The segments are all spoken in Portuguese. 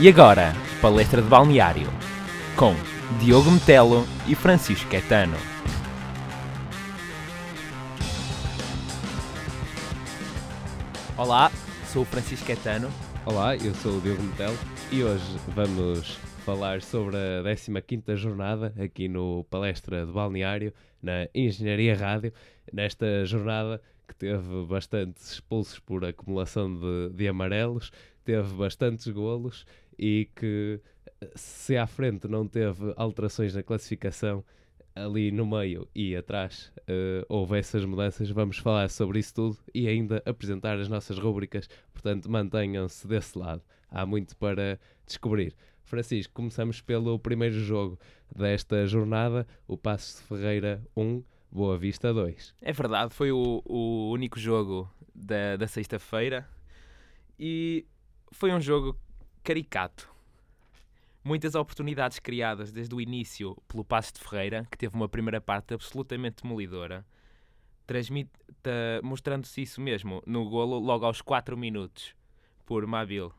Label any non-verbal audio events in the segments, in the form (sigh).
E agora, palestra de balneário, com Diogo Metelo e Francisco Caetano. Olá, sou o Francisco Caetano. Olá, eu sou o Diogo Metel e hoje vamos falar sobre a 15ª jornada aqui no Palestra de Balneário, na Engenharia Rádio. Nesta jornada que teve bastantes expulsos por acumulação de, de amarelos, teve bastantes golos e que se à frente não teve alterações na classificação, ali no meio e atrás uh, houve essas mudanças, vamos falar sobre isso tudo e ainda apresentar as nossas rúbricas, portanto mantenham-se desse lado, há muito para descobrir. Francisco, começamos pelo primeiro jogo desta jornada, o Passos de Ferreira 1, Boa Vista 2. É verdade, foi o, o único jogo da, da sexta-feira e foi um jogo caricato muitas oportunidades criadas desde o início pelo Passo de Ferreira, que teve uma primeira parte absolutamente demolidora, mostrando-se isso mesmo no golo logo aos 4 minutos por Mabil.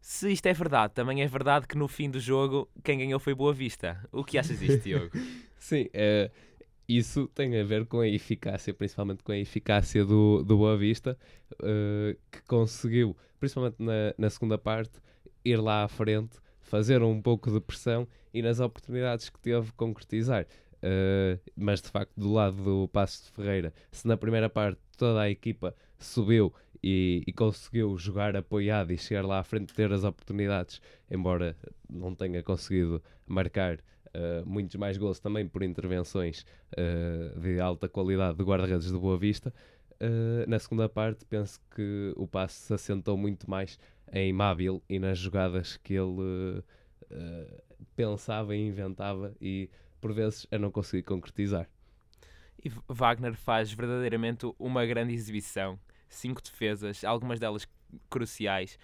Se isto é verdade, também é verdade que no fim do jogo quem ganhou foi Boa Vista. O que achas disto, (laughs) Diogo? Sim, é, isso tem a ver com a eficácia, principalmente com a eficácia do, do Boa Vista, uh, que conseguiu, principalmente na, na segunda parte, ir lá à frente, fazer um pouco de pressão e nas oportunidades que teve concretizar. Uh, mas de facto, do lado do Passo de Ferreira, se na primeira parte toda a equipa subiu e, e, conseguiu jogar apoiado e chegar lá à frente ter as oportunidades, embora não tenha conseguido marcar uh, muitos mais gols também por intervenções uh, de alta qualidade de guarda-redes de Boa Vista. na segunda parte, penso que o passo se assentou muito mais em Mábil e nas jogadas que ele uh, pensava e inventava e por vezes a não conseguir concretizar. E Wagner faz verdadeiramente uma grande exibição. Cinco defesas, algumas delas cruciais.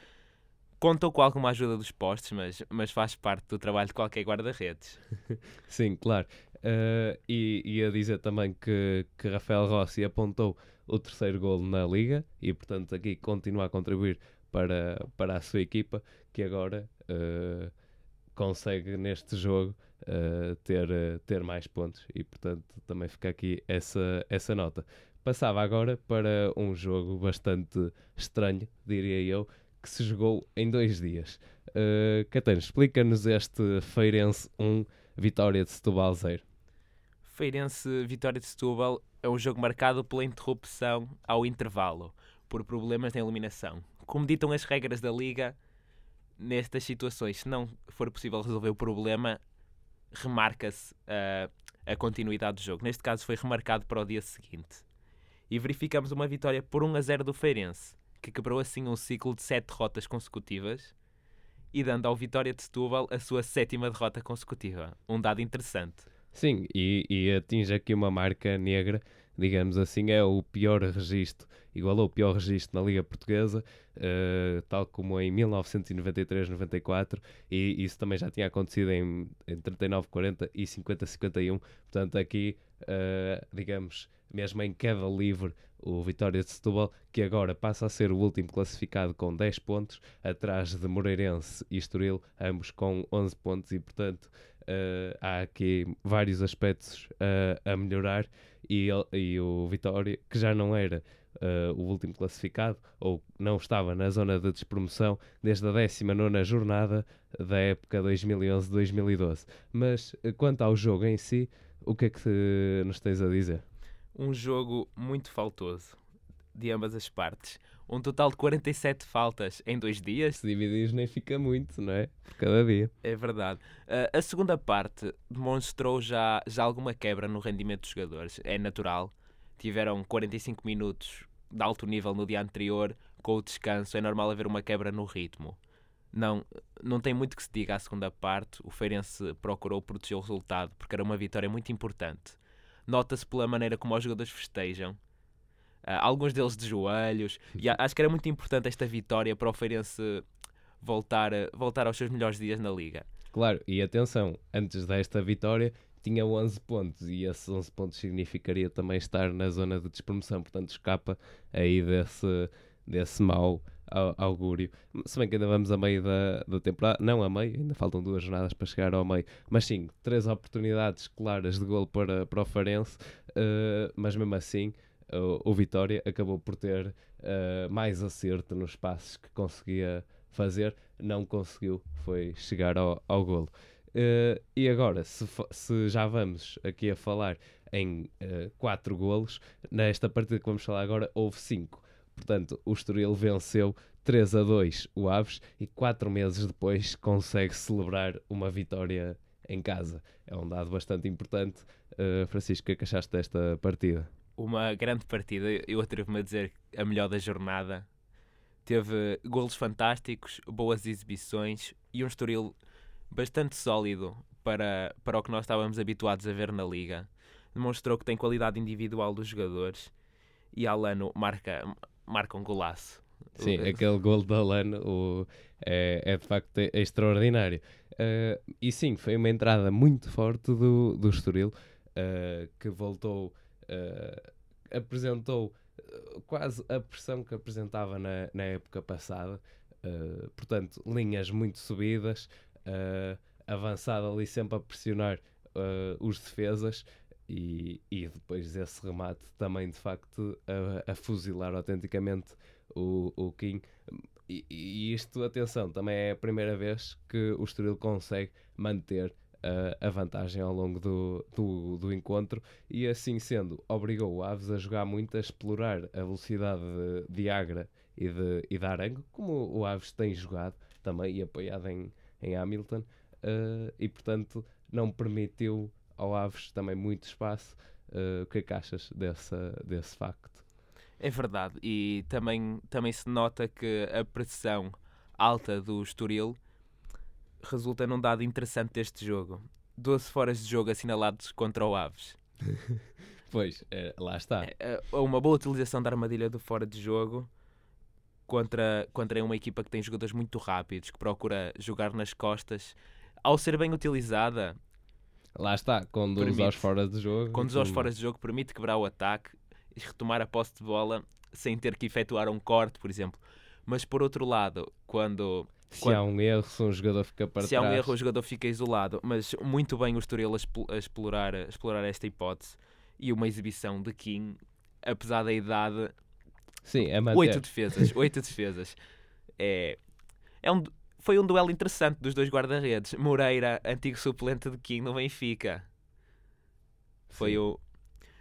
Contou com alguma ajuda dos postes, mas, mas faz parte do trabalho de qualquer guarda-redes. (laughs) Sim, claro. Uh, e ia dizer também que, que Rafael Rossi apontou o terceiro golo na Liga e, portanto, aqui continua a contribuir para, para a sua equipa, que agora uh, consegue neste jogo uh, ter, ter mais pontos e, portanto, também fica aqui essa, essa nota. Passava agora para um jogo bastante estranho, diria eu, que se jogou em dois dias. Uh, Catano, explica-nos este Feirense 1, Vitória de Setúbal 0. Feirense Vitória de Setúbal é um jogo marcado pela interrupção ao intervalo, por problemas na eliminação como ditam as regras da liga, nestas situações, se não for possível resolver o problema, remarca-se uh, a continuidade do jogo. Neste caso foi remarcado para o dia seguinte. E verificamos uma vitória por 1 a 0 do Feirense, que quebrou assim um ciclo de 7 derrotas consecutivas e dando ao Vitória de Setúbal a sua sétima derrota consecutiva. Um dado interessante. Sim, e, e atinge aqui uma marca negra digamos assim, é o pior registro, igualou o pior registro na Liga Portuguesa, uh, tal como em 1993-94, e isso também já tinha acontecido em, em 39-40 e 50-51, portanto aqui, uh, digamos, mesmo em queda livre, o Vitória de Setúbal, que agora passa a ser o último classificado com 10 pontos, atrás de Moreirense e Estoril, ambos com 11 pontos, e portanto uh, há aqui vários aspectos a melhorar e, e o Vitória, que já não era uh, o último classificado, ou não estava na zona de despromoção desde a 19 jornada da época 2011-2012. Mas uh, quanto ao jogo em si, o que é que nos tens a dizer? Um jogo muito faltoso de ambas as partes. Um total de 47 faltas em dois dias. Se dividir nem fica muito, não é? Por cada dia. É verdade. Uh, a segunda parte demonstrou já, já alguma quebra no rendimento dos jogadores. É natural. Tiveram 45 minutos de alto nível no dia anterior, com o descanso. É normal haver uma quebra no ritmo. Não, não tem muito que se diga à segunda parte. O Feirense procurou proteger o resultado porque era uma vitória muito importante. Nota-se pela maneira como os jogadores festejam Uh, alguns deles de joelhos. E acho que era muito importante esta vitória para o Feirense voltar, voltar aos seus melhores dias na Liga. Claro, e atenção, antes desta vitória tinha 11 pontos e esses 11 pontos significaria também estar na zona de despromoção, portanto escapa aí desse, desse mau augúrio. Se bem que ainda vamos a meio da, da temporada, não a meio, ainda faltam duas jornadas para chegar ao meio, mas sim, três oportunidades claras de gol para, para o Farense, uh, mas mesmo assim o, o Vitória acabou por ter uh, mais acerto nos passos que conseguia fazer, não conseguiu, foi chegar ao, ao golo. Uh, e agora, se, se, já vamos aqui a falar em uh, quatro golos, nesta partida que vamos falar agora houve cinco. Portanto, o Estoril venceu 3 a 2 o Aves e quatro meses depois consegue celebrar uma vitória em casa. É um dado bastante importante. Uh, Francisco, o que é que achaste desta partida? Uma grande partida, eu atrevo-me a dizer a melhor da jornada. Teve golos fantásticos, boas exibições e um Estoril bastante sólido para, para o que nós estávamos habituados a ver na Liga. Demonstrou que tem qualidade individual dos jogadores e Alano marca, marca um golaço. Sim, aquele gol de Alano o, é, é de facto extraordinário. Uh, e sim, foi uma entrada muito forte do, do Estoril, uh, que voltou, uh, apresentou quase a pressão que apresentava na, na época passada. portanto, linhas muito subidas, avançado ali sempre a pressionar os defesas e, e depois desse remate também de facto a, a fuzilar autenticamente o, o King. E, e, isto, atenção, também é a primeira vez que o Estoril consegue manter uh, a vantagem ao longo do, do, do, encontro e assim sendo, obrigou o Aves a jogar muito, a explorar a velocidade de, de Agra e de, e de Arango, como o Aves tem jogado também e apoiado em, em Hamilton, uh, e portanto não permitiu ao Aves também muito espaço. Uh, o que é que achas dessa, desse facto? É verdade, e também, também se nota que a pressão alta do Estoril resulta num dado interessante deste jogo. 12 foras de jogo assinalados contra o Aves. (laughs) pois, é, lá está. É, é, uma boa utilização da armadilha do fora de jogo contra, contra uma equipa que tem jogadores muito rápidos, que procura jogar nas costas. Ao ser bem utilizada, Lá está, conduz permite, aos fora de jogo. Conduz aos fora de jogo, permite quebrar o ataque e retomar a posse de bola sem ter que efetuar um corte, por exemplo. Mas por outro lado, quando. Se quando, há um erro, se um jogador fica para se trás. Se há um erro, o jogador fica isolado. Mas muito bem o Estoril a, explorar, a explorar esta hipótese. E uma exibição de King, apesar da idade. Sim, é manter. Oito defesas. Oito defesas. É, é um, foi um duelo interessante dos dois guarda-redes. Moreira, antigo suplente de King no Benfica. Foi, o,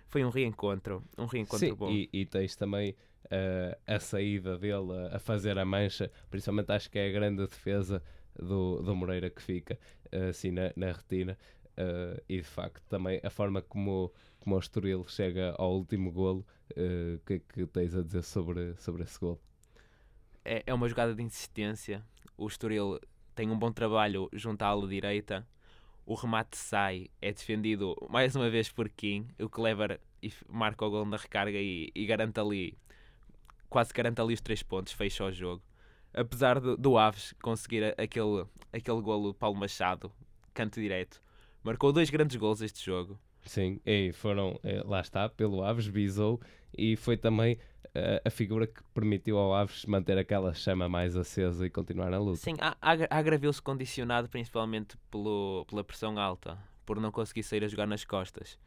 foi um reencontro. Um reencontro Sim, bom. E, e tens também uh, a saída dele a, a, fazer a mancha. Principalmente acho que é a grande defesa do, do Moreira que fica uh, assim na, na retina. Uh, e de facto também a forma como, como o Estoril chega ao último golo. O que é que tens a dizer sobre, sobre esse golo? É, é uma jogada de insistência o Estoril tem um bom trabalho junto à ala direita. O remate sai, é defendido mais uma vez por Kim, o leva e marca o gol na recarga e, e, garante ali, quase garante ali os três pontos, fecha o jogo. Apesar do, do Aves conseguir aquele, aquele golo Paulo Machado, canto direto, marcou dois grandes gols este jogo. Sim, e foram, eh, lá está, pelo Aves, bisou, e foi também a figura que permitiu ao Aves manter aquela chama mais acesa e continuar na luta. Sim, agravou-se condicionado principalmente pelo, pela pressão alta, por não conseguir sair a jogar nas costas.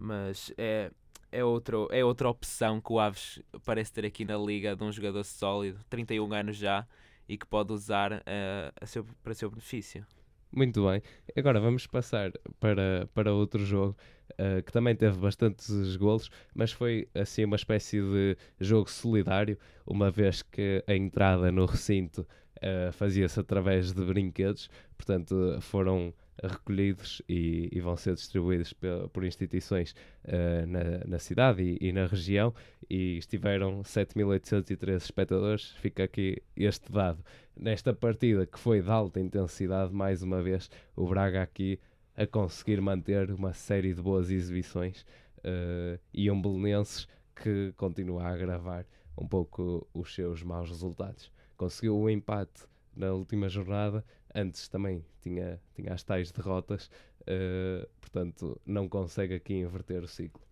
Mas é, é, outro, é outra opção que o Aves parece ter aqui na liga de um jogador sólido, 31 anos já, e que pode usar uh, a seu, para seu benefício. Muito bem. Agora vamos passar para, para outro jogo uh, que também teve bastantes golos, mas foi assim uma espécie de jogo solidário, uma vez que a entrada no recinto uh, fazia-se através de brinquedos, portanto foram recolhidos e, e, vão ser distribuídos por, instituições uh, na, na, cidade e, e, na região e estiveram 7.813 espectadores. Fica aqui este dado. Nesta partida que foi de alta intensidade, mais uma vez, o Braga aqui a conseguir manter uma série de boas exibições uh, e um Belenenses que continua a agravar um pouco os seus maus resultados. Conseguiu o um empate na última jornada, antes também tinha, tinha as tais derrotas, uh, portanto não consegue aqui inverter o ciclo.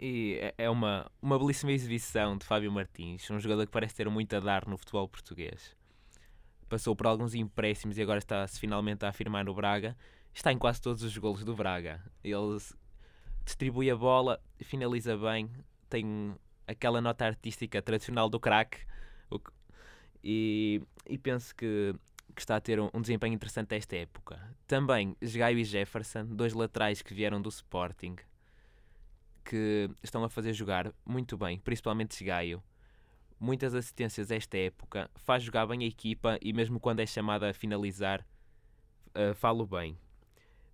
E é, é uma, uma belíssima exibição de Fábio Martins, um jogador que parece ter muito a dar no futebol português. Passou por alguns empréstimos e agora está-se finalmente a afirmar no Braga. Está em quase todos os golos do Braga. Ele distribui a bola, finaliza bem, tem aquela nota artística tradicional do craque. E, e penso que que está a ter um, desempenho interessante esta época. Também Gaio e Jefferson, dois laterais que vieram do Sporting, que estão a fazer jogar muito bem, principalmente Gaio. Muitas assistências esta época, faz jogar bem a equipa e mesmo quando é chamada a finalizar, uh, falo bem.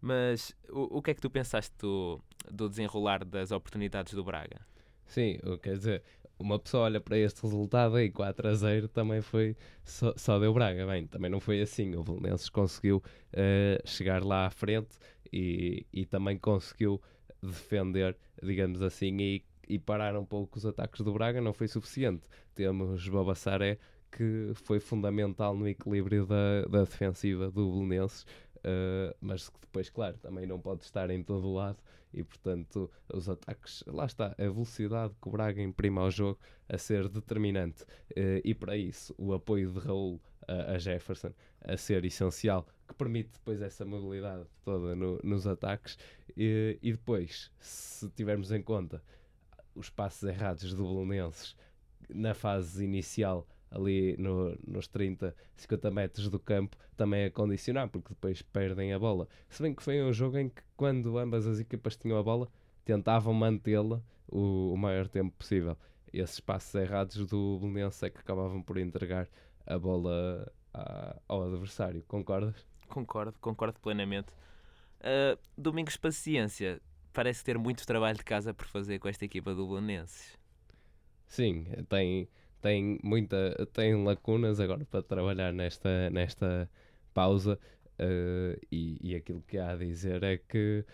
Mas o, o que é que tu pensaste do, do desenrolar das oportunidades do Braga? Sim, quer dizer, uma pessoa olha para este resultado aí, 4 a 0, também foi só, só deu Braga. Bem, também não foi assim. O Belenenses conseguiu uh, chegar lá à frente e, e também conseguiu defender, digamos assim, e, e parar um pouco os ataques do Braga. Não foi suficiente. Temos Babassaré, que foi fundamental no equilíbrio da, da defensiva do Belenenses, uh, mas que depois, claro, também não pode estar em todo lado e portanto os ataques, lá está, a velocidade que o Braga imprime ao jogo a ser determinante uh, e para isso o apoio de Raul a, a, Jefferson a ser essencial, que permite depois essa mobilidade toda no, nos ataques e, e depois, se tivermos em conta os passos errados do Belenenses na fase inicial ali no, nos 30, 50 metros do campo também a condicionar, porque depois perdem a bola. Se bem que foi um jogo em que, quando ambas as equipas tinham a bola, tentavam mantê-la o, o, maior tempo possível. Esses passos errados do Belenense é que acabavam por entregar a bola ao adversário. Concordas? Concordo, concordo plenamente. Uh, Domingos Paciência parece ter muito trabalho de casa por fazer com esta equipa do Belenenses. Sim, tem tem muita tem lacunas agora para trabalhar nesta, nesta pausa uh, e, e aquilo que há a dizer é que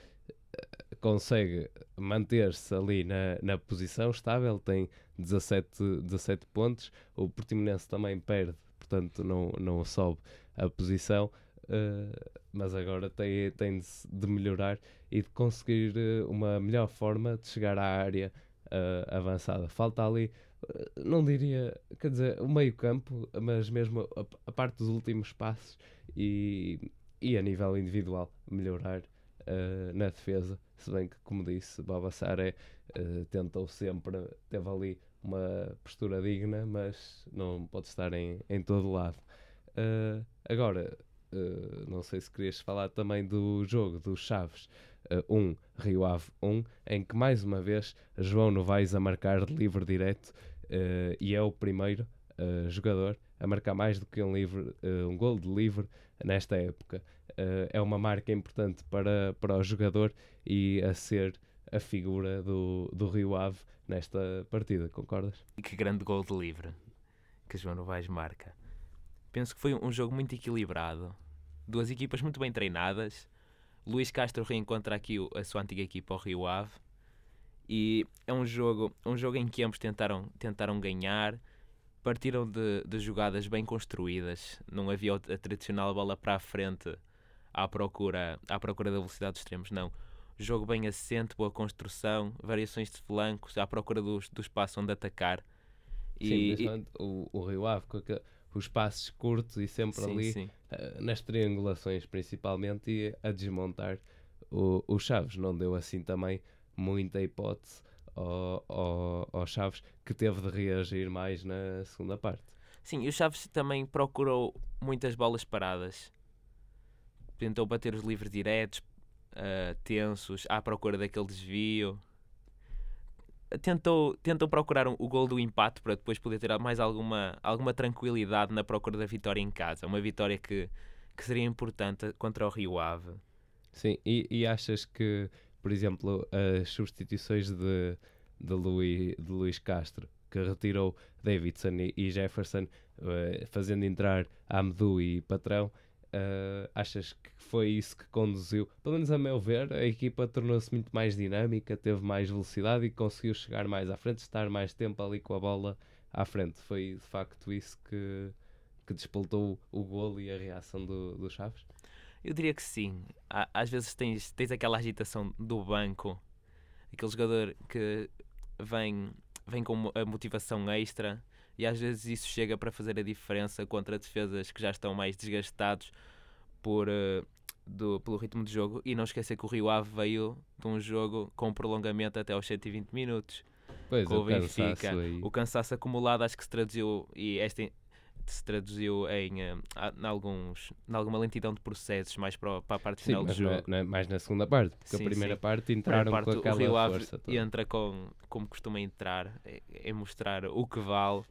eh, consegue manter-se ali na, na posição estável, tem 17, 17 pontos, o Portimonense também perde, portanto não, não sobe a posição, uh, mas agora tem, tem de, de, melhorar e de conseguir uma melhor forma de chegar à área uh, avançada. Falta ali não diria, quer dizer, o meio campo, mas mesmo a, a parte dos últimos passos e, e a nível individual melhorar na defesa. Se bem que, como disse, Babassaré tentou sempre, teve ali uma postura digna, mas não pode estar em, em todo lado. Agora, uh, não sei se querias falar também do jogo dos Chaves. 1, um, Rio Ave 1, um, em que mais uma vez João Novaes a marcar de livre direto uh, e é o primeiro uh, jogador a marcar mais do que um, livre, uh, um gol de livre nesta época. é uma marca importante para, para o jogador e a ser a figura do, do Rio Ave nesta partida, concordas? E que grande gol de livre que João Novaes marca. Penso que foi um jogo muito equilibrado, duas equipas muito bem treinadas. Luís Castro reencontra aqui a sua antiga equipa, o Rio Ave, e é um jogo, um jogo em que ambos tentaram, tentaram ganhar, partiram de, de jogadas bem construídas, não havia a tradicional bola para a frente à procura, à procura da velocidade dos extremos, não. Jogo bem assente, boa construção, variações de flancos, à procura do, do espaço onde atacar. E, sim, e... o, o Rio Ave, com os passos curtos e sempre sim, ali sim. Uh, nas triangulações principalmente e a desmontar o, o Chaves. Não deu assim também muita hipótese ao, ao, ao Chaves, que teve de reagir mais na segunda parte. Sim, e o Chaves também procurou muitas bolas paradas. Tentou bater os livres diretos, uh, tensos, à procura daquele desvio. Tentou, tentou procurar um, o gol do empate para depois poder ter mais alguma, alguma tranquilidade na procura da vitória em casa. Uma vitória que, que seria importante contra o Rio Ave. Sim, e, e achas que por exemplo, as substituições de, de, Luís, de Luís Castro, que retirou Davidson e, Jefferson, uh, fazendo entrar Amdu e Patrão. Uh, achas que foi isso que conduziu? Pelo menos a meu ver, a equipa tornou-se muito mais dinâmica, teve mais velocidade e conseguiu chegar mais à frente, estar mais tempo ali com a bola à frente. Foi de facto isso que, que despoltou o golo e a reação do, do Chaves? Eu diria que sim. Às vezes tens, tens aquela agitação do banco, aquele jogador que vem, vem com a motivação extra e às vezes isso chega para fazer a diferença contra defesas que já estão mais desgastados por, uh, do, pelo ritmo de jogo. E não esquecer que o Rio Ave veio de um jogo com prolongamento até aos 120 minutos. Pois, com o o Benfica. O cansaço acumulado acho que se traduziu e esta se traduziu em, eh, em alguns, em alguma lentidão de processos mais para, o- para a parte Sim, final do na- jogo. na- mais na segunda parte, porque Sim, a primeira sim. parte Primeira entraram parte, com o aquela Rio Ave força toda. entra com, como costuma entrar, é, é mostrar o que vale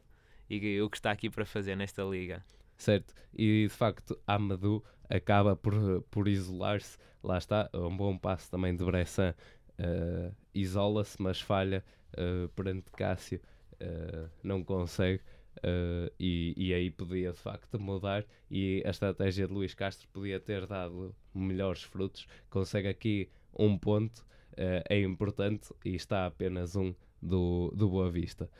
e o que está aqui para fazer nesta liga. Certo, e de facto Amadou acaba por, por isolar-se, lá está, é um bom passo também de Bressan, eh, isola-se, mas falha eh, perante Cássio, eh, não consegue, eh, e, e aí podia de facto mudar, e a estratégia de Luís Castro podia ter dado melhores frutos, consegue aqui um ponto, eh, é importante, e está apenas um do, do Boa Vista.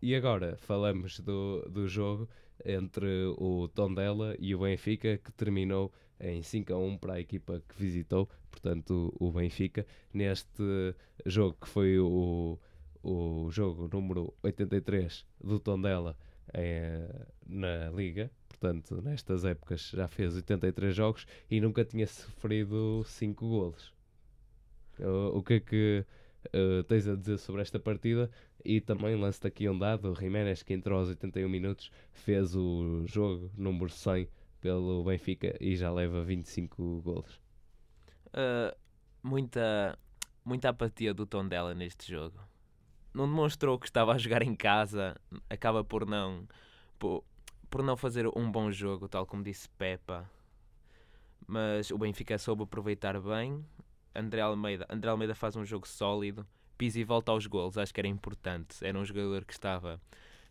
E agora falamos do, do jogo entre o Tondela e o Benfica, que terminou em 5 a 1 para a equipa que visitou, portanto, o Benfica, neste jogo que foi o, o jogo número 83 do Tondela eh, na Liga, portanto, nestas épocas já fez 83 jogos e nunca tinha sofrido 5 golos. O, o que é que eh, tens a dizer sobre esta partida? E também lanço-te aqui um dado: o Jiménez, que entrou aos 81 minutos, fez o jogo número 100 pelo Benfica e já leva 25 golos. Uh, muita, muita apatia do Tondela neste jogo. Não demonstrou que estava a jogar em casa, acaba por não por, por não fazer um bom jogo, tal como disse Pepa. Mas o Benfica soube aproveitar bem. André Almeida, André Almeida faz um jogo sólido. Pizzi volta aos golos, acho que era importante. Era um jogador que estava,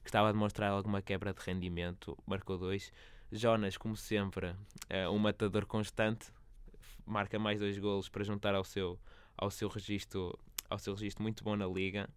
que estava a demonstrar alguma quebra de rendimento, marcou dois. Jonas, como sempre, é um matador constante, marca mais dois golos para juntar ao seu, ao seu registro ao seu registro muito bom na liga.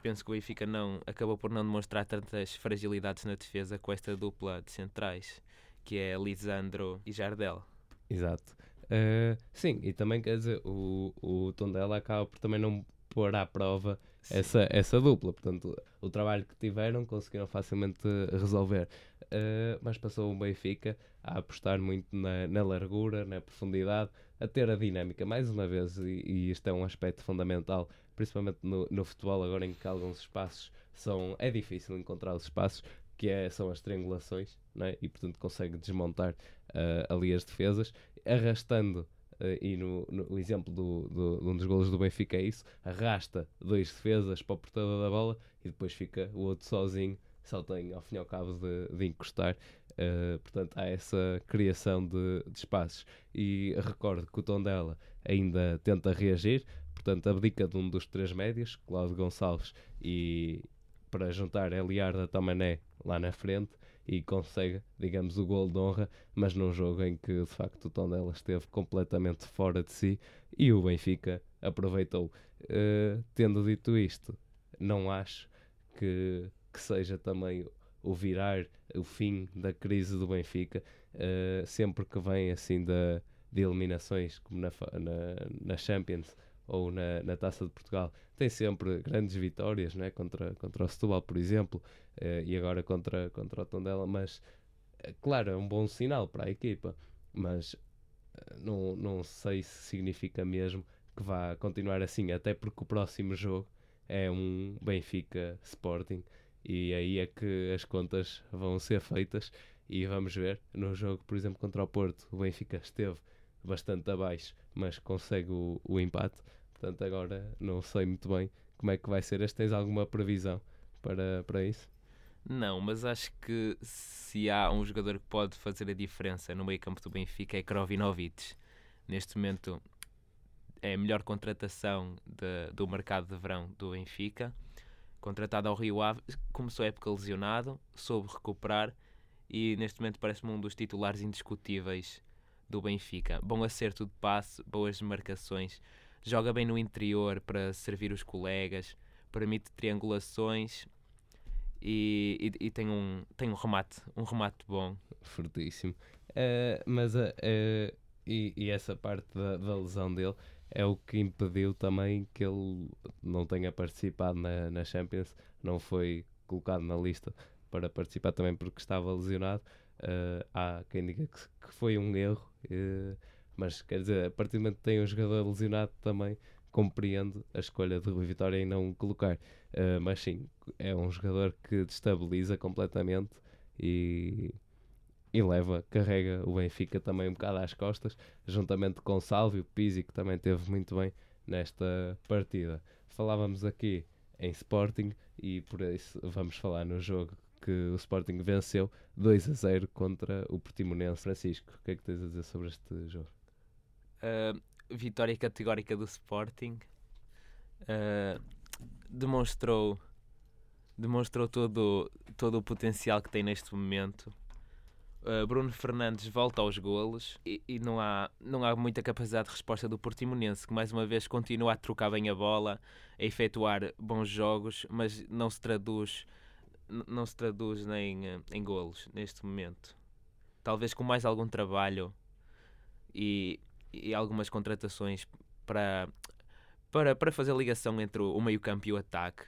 Penso que o Benfica não, acabou por não demonstrar tantas fragilidades na defesa com esta dupla de centrais, que é Lisandro e Jardel. Exato. Eh, sim, e também quer dizer, o, o Tondela acaba por também não pôr à prova essa, essa dupla. Portanto, o trabalho que tiveram conseguiram facilmente resolver. Eh, mas passou o Benfica a apostar muito na, na largura, na profundidade, a ter a dinâmica, mais uma vez, e, e isto é um aspecto fundamental, principalmente no, no futebol, agora em que alguns espaços são. é difícil encontrar os espaços, que é, são as triangulações, é? e portanto consegue desmontar eh, ali as defesas, arrastando. eh, e no, no exemplo do, do, de um dos golos do Benfica é isso: arrasta dois defesas para o portador da bola e depois fica o outro sozinho, só tem ao fim e ao cabo de, de encostar. Uh, portanto, há essa criação de, de espaços. E recordo que o Tondela ainda tenta reagir, portanto, abdica de um dos três médios, Cláudio Gonçalves, e para juntar Eliarda Tamané lá na frente e consegue, digamos, o gol de honra, mas num jogo em que de facto o Tondela esteve completamente fora de si e o Benfica aproveitou. Uh, tendo dito isto, não acho que, que seja também o virar, o fim da crise do Benfica, uh, sempre que vem assim de eliminações, como na, na, na Champions ou na, na Taça de Portugal, tem sempre grandes vitórias né? contra, contra o Setúbal, por exemplo, uh, e agora contra, contra o Tondela, mas uh, claro, é um bom sinal para a equipa, mas não, não sei se significa mesmo que vá continuar assim, até porque o próximo jogo é um Benfica Sporting e aí é que as contas vão ser feitas e vamos ver no jogo, por exemplo, contra o Porto, o Benfica esteve bastante abaixo, mas consegue o, o empate. Portanto, agora não sei muito bem como é que vai ser este. Tens alguma previsão para, para isso? Não, mas acho que se há um jogador que pode fazer a diferença no meio campo do Benfica é Krovinovic. Neste momento é a melhor contratação de, do mercado de verão do Benfica. Contratado ao Rio Ave, começou a época lesionado, soube recuperar e neste momento parece-me um dos titulares indiscutíveis do Benfica. Bom acerto de passe, boas marcações, joga bem no interior para servir os colegas, permite triangulações e, e, e, tem, um, tem um remate, um remate bom. Fortíssimo. Uh, mas uh, uh, e, e, essa parte da, da, lesão dele é o que impediu também que ele não tenha participado na, na Champions, não foi colocado na lista para participar também porque estava lesionado. Uh, há quem diga que, que foi um erro, uh, mas quer dizer, a partir do momento que tem um jogador lesionado também compreendo a escolha de Rui Vitória em não colocar. Uh, mas sim, é um jogador que destabiliza completamente e, e leva, carrega o Benfica também um bocado às costas, juntamente com Salvio Pizzi, que também teve muito bem nesta partida. Falávamos aqui em Sporting e por isso vamos falar no jogo que o Sporting venceu 2 a 0 contra o Portimonense. Francisco, o que é que tens a dizer sobre este jogo? Uh, vitória categórica do Sporting. Uh, demonstrou demonstrou todo, todo o potencial que tem neste momento. Uh, Bruno Fernandes volta aos golos e, e, não, há, não há muita capacidade de resposta do Portimonense, que mais uma vez continua a trocar bem a bola, a efetuar bons jogos, mas não se traduz não se traduz nem eh, em golos neste momento. Talvez com mais algum trabalho e, e algumas contratações para, para, para fazer ligação entre o meio-campo e o ataque.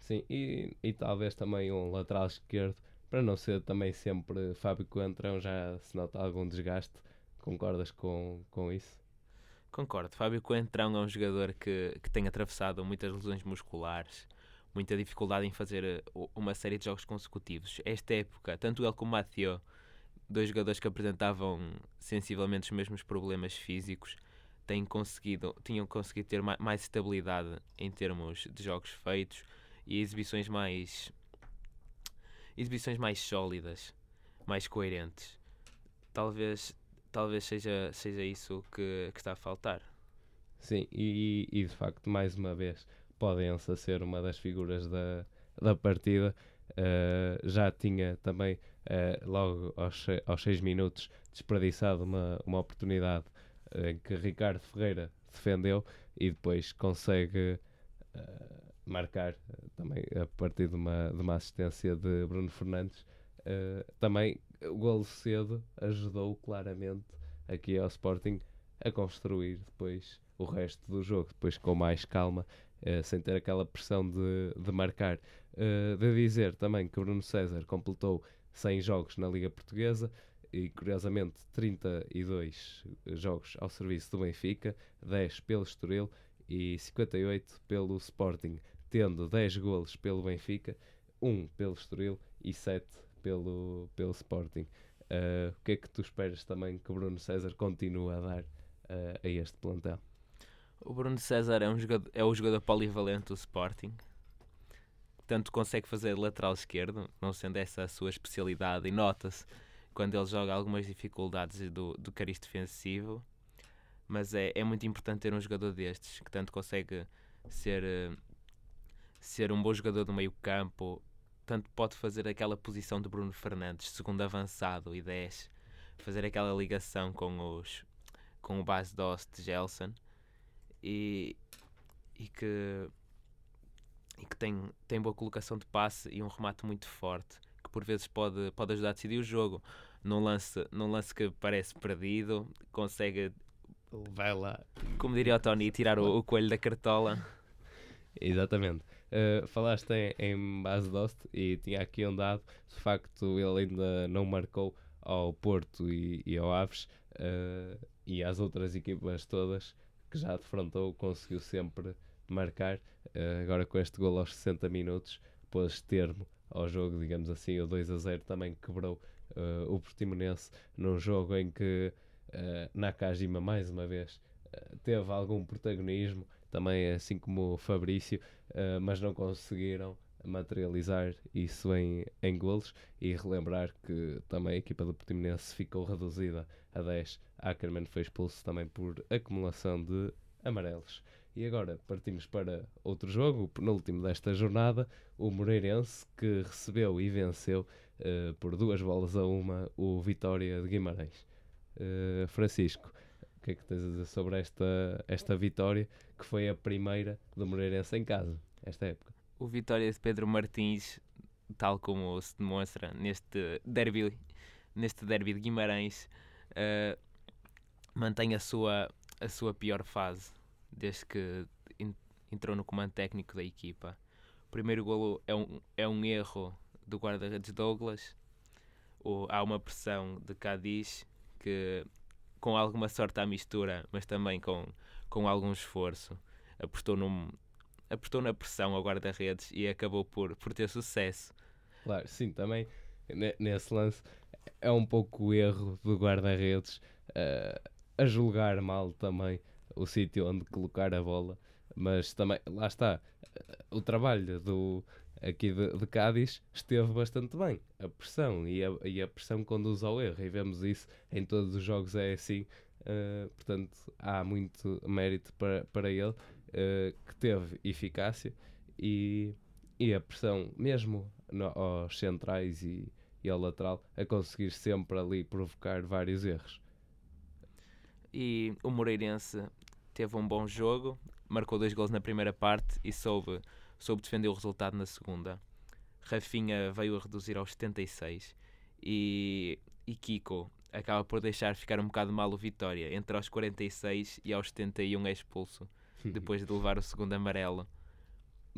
Sim, e, e talvez também um lateral esquerdo, para não ser também sempre Fábio Coentrão, já se nota algum desgaste. Concordas com, com isso? Concordo. Fábio Coentrão é um jogador que, que tem atravessado muitas lesões musculares muita dificuldade em fazer eh, uma série de jogos consecutivos. Esta época, tanto ele como Mathieu, dois jogadores que apresentavam sensivelmente os mesmos problemas físicos, têm conseguido, tinham conseguido ter mais estabilidade em termos de jogos feitos e exibições mais exibições mais sólidas, mais coerentes. Talvez talvez seja seja isso que, que está a faltar. Sim, e, e de facto mais uma vez Podença ser uma das figuras da, da partida. Uh, já tinha também, uh, logo aos, aos seis minutos, desperdiçado uma, uma oportunidade uh, em que Ricardo Ferreira defendeu e depois consegue marcar também a partir de uma, de uma assistência de Bruno Fernandes. também o golo cedo ajudou claramente aqui ao Sporting a construir depois o resto do jogo, depois com mais calma uh, sem ter aquela pressão de, de marcar. Uh, de dizer também que Bruno César completou 100 jogos na Liga Portuguesa e, curiosamente, 32 jogos ao serviço do Benfica, 10 pelo Estoril e 58 pelo Sporting, tendo 10 golos pelo Benfica, 1 pelo Estoril e 7 pelo, pelo Sporting. Uh, o que é que tu esperas também que Bruno César continue a dar uh, a este plantel? O Bruno César é, um jogador, é o jogador polivalente do Sporting. Tanto consegue fazer lateral esquerdo, não sendo essa a sua especialidade, e nota-se quando ele joga algumas dificuldades do, do cariz defensivo. Mas é, é muito importante ter um jogador destes que tanto consegue ser, ser um bom jogador do meio campo, tanto pode fazer aquela posição de Bruno Fernandes, segundo avançado e 10, fazer aquela ligação com os com o base Dost de Gelson e, e que, e que tem, tem boa colocação de passe e um remate muito forte que por vezes pode, pode ajudar a decidir o jogo. Num lance, num lance que parece perdido, consegue vai lá. Como diria o Tony, tirar o, o coelho da cartola. (laughs) Exatamente. Uh, falaste em, em base Dost e tinha aqui um dado, de facto ele ainda não marcou ao Porto e, e ao Aves uh, e às outras equipas todas que já defrontou, conseguiu sempre marcar. Uh, agora com este gol aos 60 minutos, pôs termo ao jogo, digamos assim, o 2 a 0 também quebrou uh, o Portimonense num jogo em que uh, Nakajima mais uma vez teve algum protagonismo, também assim como o Fabrício, mas não conseguiram materializar isso em, em golos e relembrar que também a equipa do Portimonense ficou reduzida a 10 Ackerman foi expulso também por acumulação de amarelos. E agora partimos para outro jogo, o penúltimo desta jornada, o Moreirense, que recebeu e venceu uh, por duas bolas a uma o Vitória de Guimarães. Uh, Francisco, o que é que tens a dizer sobre esta, esta vitória, que foi a primeira do Moreirense em casa, esta época? O Vitória de Pedro Martins, tal como se demonstra neste derby, neste derby de Guimarães, uh, mantém a sua, a sua pior fase desde que entrou no comando técnico da equipa. O primeiro golo é um, é um erro do guarda-redes Douglas. O, há uma pressão de Cadiz que, com alguma sorte à mistura, mas também com, com algum esforço, apostou, num, na pressão ao guarda-redes e acabou por, por ter sucesso. Claro, sim, também nesse lance é um pouco o erro do guarda-redes uh, a julgar mal também o sítio onde colocar a bola, mas também lá está o trabalho do aqui de, de Cádiz esteve bastante bem. A pressão e a, e a pressão conduz ao erro e vemos isso em todos os jogos é assim. Uh, portanto, há muito mérito para, para ele uh, que teve eficácia e, e a pressão, mesmo no, aos centrais e, e ao lateral, a conseguir sempre ali provocar vários erros. E o Moreirense teve um bom jogo, marcou dois gols na primeira parte e soube, soube defender o resultado na segunda. Rafinha veio a reduzir aos 76 e, e Kiko acaba por deixar ficar um bocado mal o Vitória. Entre aos 46 e aos 71 é expulso, (laughs) depois de levar o segundo amarelo.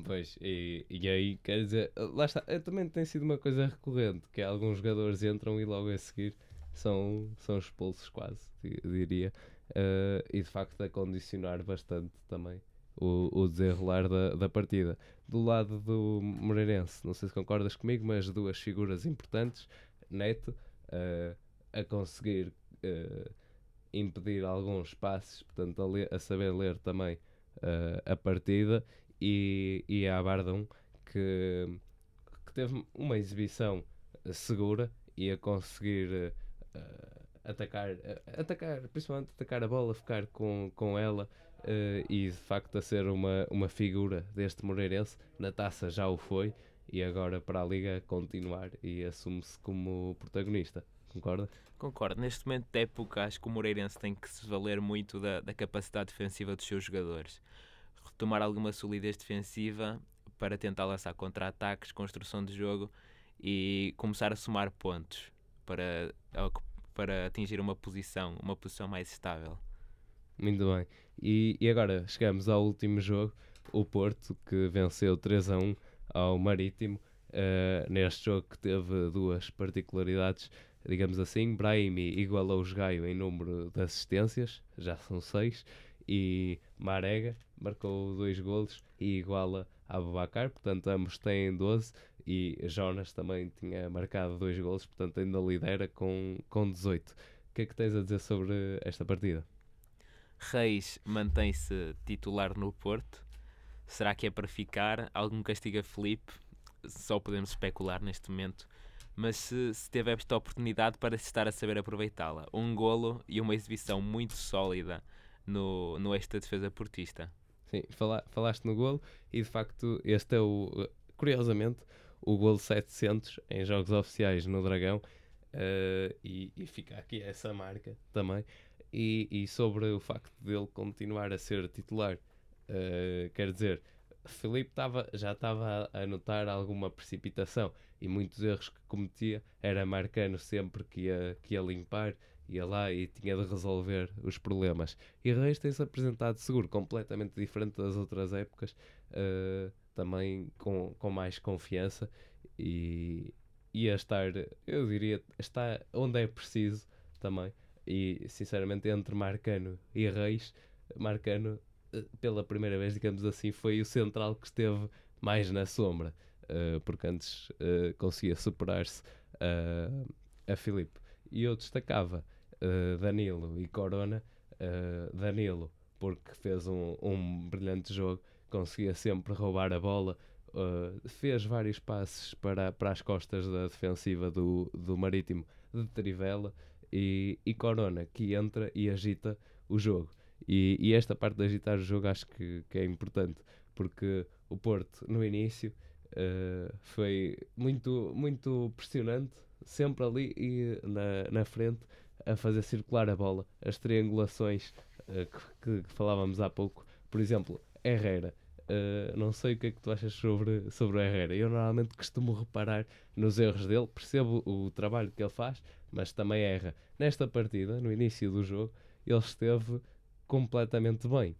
Pois, e, e aí, quer dizer, lá está, eh, também tem sido uma coisa recorrente, que alguns jogadores entram e logo a seguir são, são expulsos quase, diria uh, e de facto a condicionar bastante também o, o desenrolar da, da partida. Do lado do Moreirense, não sei se concordas comigo, mas duas figuras importantes, Neto uh, a conseguir uh, impedir alguns passes, portanto a, ler, a saber ler também a partida e, e a Bardão que, que teve uma exibição segura e a conseguir uh, atacar, eh, atacar, principalmente atacar a bola, ficar com, com ela uh, e de facto a ser uma, uma figura deste Moreirense. Na taça já o foi e agora para a Liga continuar e assume-se como protagonista. Concorda? Concordo. Neste momento da época, acho que o Moreirense tem que se valer muito da, da capacidade defensiva dos seus jogadores. Retomar alguma solidez defensiva para tentar lançar contra-ataques, construção de jogo e começar a somar pontos para para atingir uma posição, uma posição mais estável. Muito bem. E, e agora chegamos ao último jogo, o Porto, que venceu 3 a 1 ao Marítimo. Uh, neste jogo que teve duas particularidades, digamos assim, Brahimi igualou o Gaio em número de assistências, já são seis, e Marega marcou dois golos e iguala a Abubacar, portanto ambos têm 12 e Jonas também tinha marcado dois golos, portanto ainda lidera com, com 18. O que é que tens a dizer sobre esta partida? Reis mantém-se titular no Porto. Será que é para ficar? Algum castigo a Felipe? Só podemos especular neste momento. Mas se, se teve esta oportunidade para se estar a saber aproveitá-la. Um golo e uma exibição muito sólida no, no esta defesa portista. Sim, fala, falaste no golo e de facto este é o, curiosamente, o golo 700 em jogos oficiais no Dragão uh, e, e, fica aqui essa marca também. E, e, sobre o facto dele continuar a ser titular, uh, quer dizer, Felipe tava, já estava a, a notar alguma precipitação e muitos erros que cometia era marcando sempre que ia, que ia limpar, ia lá e tinha de resolver os problemas. E Reis tem-se apresentado seguro, completamente diferente das outras épocas. Uh, também com, com mais confiança e, e a estar, eu diria, está onde é preciso também. E sinceramente, entre Marcano e Reis, Marcano, eh, pela primeira vez, digamos assim, foi o central que esteve mais na sombra, uh, porque antes uh, conseguia superar-se a Filipe. E eu destacava Danilo e Corona. Danilo, porque fez um, um brilhante jogo conseguia sempre roubar a bola, uh, fez vários passes para, para as costas da defensiva do, do Marítimo de Trivela e, e Corona que entra e agita o jogo. E, e esta parte de agitar o jogo acho que, que é importante porque o Porto no início uh, foi muito, muito pressionante, sempre ali e na, na frente a fazer circular a bola, as triangulações uh, que, que, falávamos há pouco. Por exemplo, Herrera. Uh, não sei o que é que tu achas sobre, sobre o Herrera. Eu normalmente costumo reparar nos erros dele, percebo o trabalho que ele faz, mas também erra. Nesta partida, no início do jogo, ele esteve completamente bem.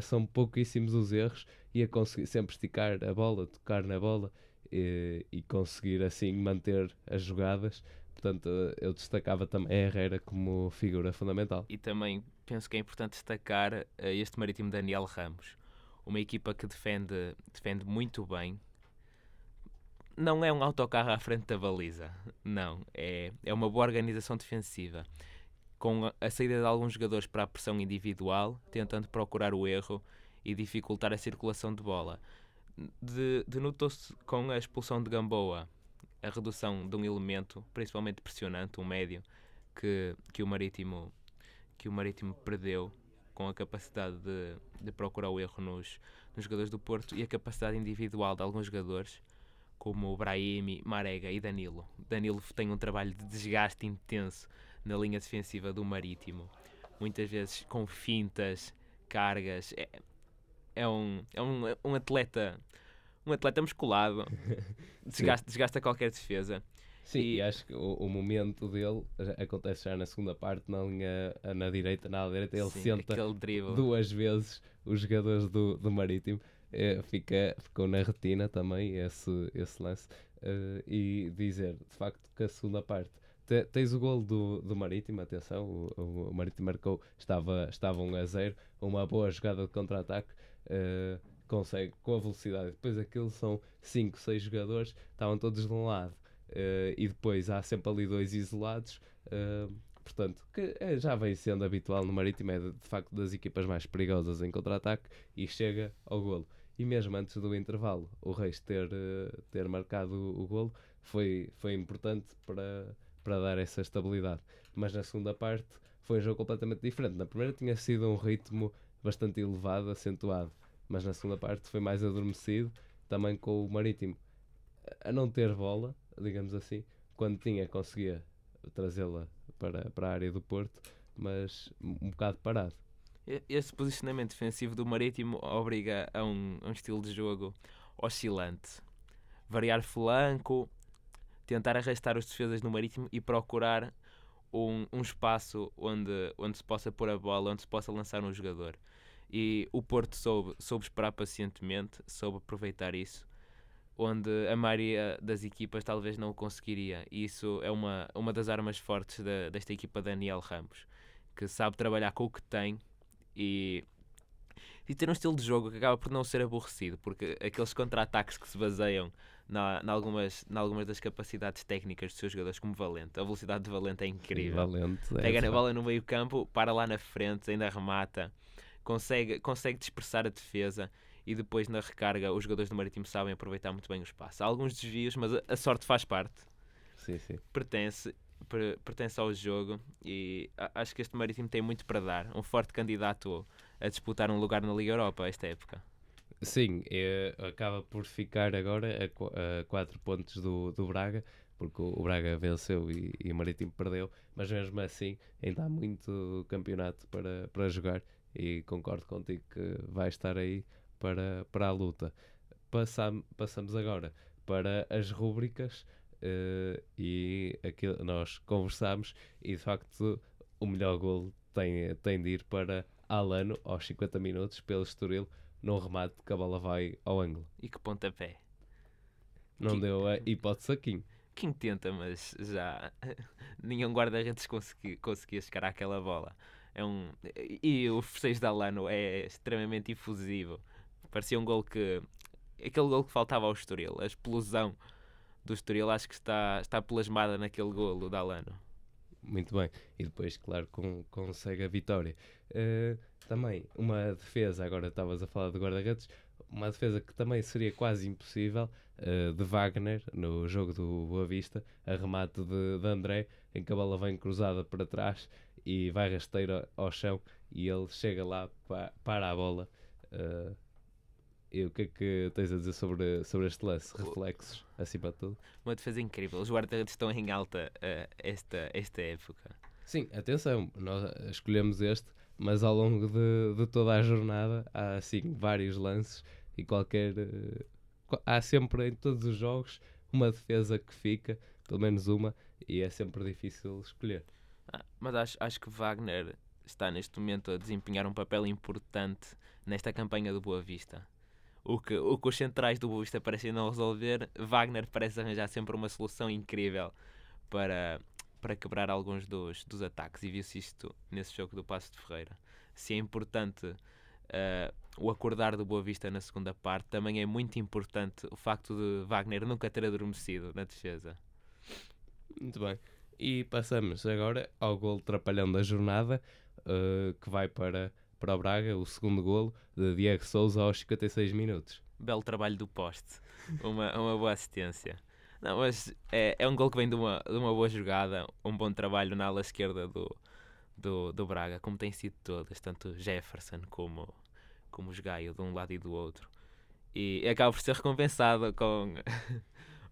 São pouquíssimos os erros e a conseguir sempre esticar a bola, tocar na bola e, e conseguir assim manter as jogadas. Portanto, eu destacava também a Herrera como figura fundamental. E também penso que é importante destacar este marítimo Daniel Ramos, uma equipa que defende, defende muito bem. Não é um autocarro à frente da baliza, não. É, é uma boa organização defensiva com a saída de alguns jogadores para a pressão individual, tentando procurar o erro e dificultar a circulação de bola. De, denotou-se com a expulsão de Gamboa a redução de um elemento, principalmente pressionante, um médio, que, que, o, Marítimo, que o Marítimo perdeu com a capacidade de, de procurar o erro nos, nos jogadores do Porto e a capacidade individual de alguns jogadores, como o Brahimi, Marega e Danilo. Danilo tem um trabalho de desgaste intenso na linha defensiva do Marítimo. Muitas vezes com fintas, cargas. É, é, um, é um, um atleta um atleta musculado. (laughs) Desgasta, desgasta qualquer defesa. Sim, e, e acho que o, o, momento dele acontece já na segunda parte, na linha na direita, na direita, ele sim, senta duas vezes os jogadores do, do Marítimo. É, fica, ficou na retina também esse, esse lance. Uh, e dizer de facto que a segunda parte tens o gol do, do Marítimo, atenção, o, o Marítimo marcou, estava, estava 1 a 0, uma boa jogada de contra-ataque, uh, consegue com a velocidade. Depois aquilo são 5, 6 jogadores, estavam todos de um lado, uh, e depois há sempre ali dois isolados. Uh, portanto, que é, já vem sendo habitual no Marítimo, é de, de facto das equipas mais perigosas em contra-ataque e chega ao golo. E mesmo antes do intervalo, o Reis ter, ter marcado o, o golo foi, foi importante para, para dar essa estabilidade. Mas na segunda parte foi um jogo completamente diferente. Na primeira tinha sido um ritmo bastante elevado, acentuado, mas na segunda parte foi mais adormecido, também com o Marítimo a não ter bola, digamos assim, quando tinha conseguia trazê-la para, para a área do Porto, mas um bocado parado. Esse posicionamento defensivo do Marítimo obriga a um, a um estilo de jogo oscilante. Variar flanco, tentar arrastar os defesas no marítimo e procurar um, um espaço onde, onde se possa pôr a bola, onde se possa lançar um jogador. E o Porto soube, soube esperar pacientemente, soube aproveitar isso, onde a maioria das equipas talvez não o conseguiria. E isso é uma, uma das armas fortes da, desta equipa Daniel Ramos, que sabe trabalhar com o que tem e, e ter um estilo de jogo que acaba por não ser aborrecido, porque aqueles contra-ataques que se baseiam na, na, algumas, na algumas das capacidades técnicas dos seus jogadores, como Valente. A velocidade de Valente é incrível. Valente, é Pega na bola no meio campo, para lá na frente, ainda remata, consegue, consegue dispersar a defesa e depois na recarga os jogadores do Marítimo sabem aproveitar muito bem o espaço. Há alguns desvios, mas a, a sorte faz parte. Sim, sim. Pertence, per, pertence ao jogo e acho que este Marítimo tem muito para dar. Um forte candidato a disputar um lugar na Liga Europa esta época. Sim, é, acaba por ficar agora a 4 pontos do, do Braga, porque o, o Braga venceu e, e, o Marítimo perdeu, mas mesmo assim ainda há muito campeonato para, para jogar e concordo contigo que vai estar aí para, para a luta. Passam, passamos agora para as rúbricas uh, e aqui nós conversamos e de facto o melhor gol tem, tem de ir para Alano aos 50 minutos pelo Estoril num remate que a bola vai ao ângulo. E que pontapé. Não que... deu a hipótese aqui. Quem tenta, mas já (laughs) nenhum guarda-redes conseguia, conseguia chegar àquela bola. É um... E o festejo da Alano é extremamente efusivo. Parecia um gol que. Aquele gol que faltava ao Estoril, a explosão do Estoril, acho que está, está plasmada naquele golo da Alano. Muito bem. E depois, claro, com, consegue a vitória. Uh, também uma defesa, agora estavas a falar de guarda-redes, uma defesa que também seria quase impossível, uh, de Wagner, no jogo do Boa Vista, a remate de, de André, em que a bola vem cruzada para trás e vai rasteira ao chão e ele chega lá pa, para a bola. Uh, e o que é que tens a dizer sobre, sobre este lance? Reflexos, acima de tudo? Uma defesa incrível. Os guarda-redes estão em alta uh, esta, esta época. Sim, atenção, nós escolhemos este mas ao longo de, de toda a jornada há assim vários lances e qualquer. Uh, há sempre em todos os jogos uma defesa que fica, pelo menos uma, e é sempre difícil escolher. Ah, mas acho, acho que Wagner está neste momento a desempenhar um papel importante nesta campanha do Boa Vista. O que, o que os centrais do Boa Vista parecem não resolver, Wagner parece arranjar sempre uma solução incrível para, para quebrar alguns dos, dos ataques. E viu-se isto nesse jogo do Passo de Ferreira. Se é importante uh, o acordar do Boa Vista na segunda parte, também é muito importante o facto de Wagner nunca ter adormecido na defesa. Muito bem. E passamos agora ao gol trapalhão da jornada, uh, que vai para, para o Braga, o segundo golo de Diego Souza aos 56 minutos. Belo trabalho do poste, uma, uma boa assistência. Não, mas é, é um gol que vem de uma, de uma boa jogada, um bom trabalho na ala esquerda do, do, do Braga, como tem sido todas, tanto Jefferson como, como os Gaio, de um lado e do outro. E acaba por ser recompensado com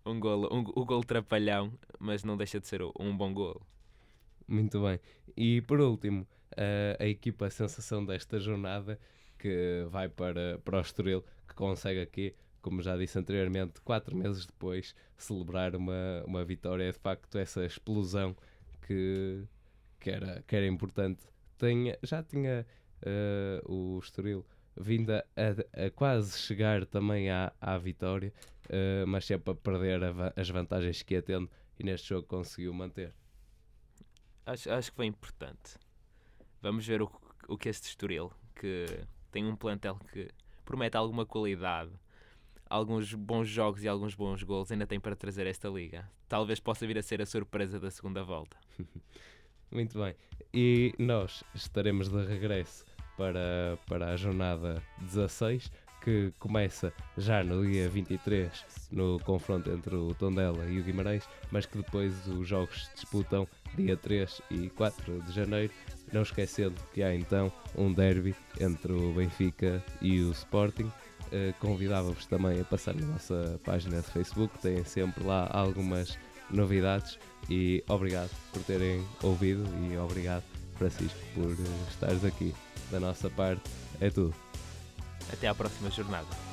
um golo, um, o golo trapalhão, mas não deixa de ser um bom golo. Muito bem. E por último, a, a equipa sensação desta jornada que vai para, para o Estoril, que consegue aqui, como já disse anteriormente, quatro meses depois, celebrar uma, uma vitória. É de facto essa explosão que, que, era, que era importante. Tinha, já tinha uh, o Estoril vindo a, a, quase chegar também à, à vitória, uh, mas sempre a perder a, as vantagens que ia tendo e neste jogo conseguiu manter. Acho, acho que foi importante. Vamos ver o, o que este Estoril, que tem um plantel que promete alguma qualidade, alguns bons jogos e alguns bons gols, ainda tem para trazer esta liga. Talvez possa vir a ser a surpresa da segunda volta. (laughs) Muito bem. E nós estaremos de regresso para, para a jornada 16, que começa já no dia 23, no confronto entre o Tondela e o Guimarães, mas que depois os jogos se disputam dia 3 e 4 de janeiro. Não esquecendo que há então um derby entre o Benfica e o Sporting. Uh, Convidava-vos também a passar na nossa página de Facebook, têm sempre lá algumas novidades. E obrigado por terem ouvido e obrigado, Francisco, por uh, estares aqui da nossa parte é tudo. Até à próxima jornada.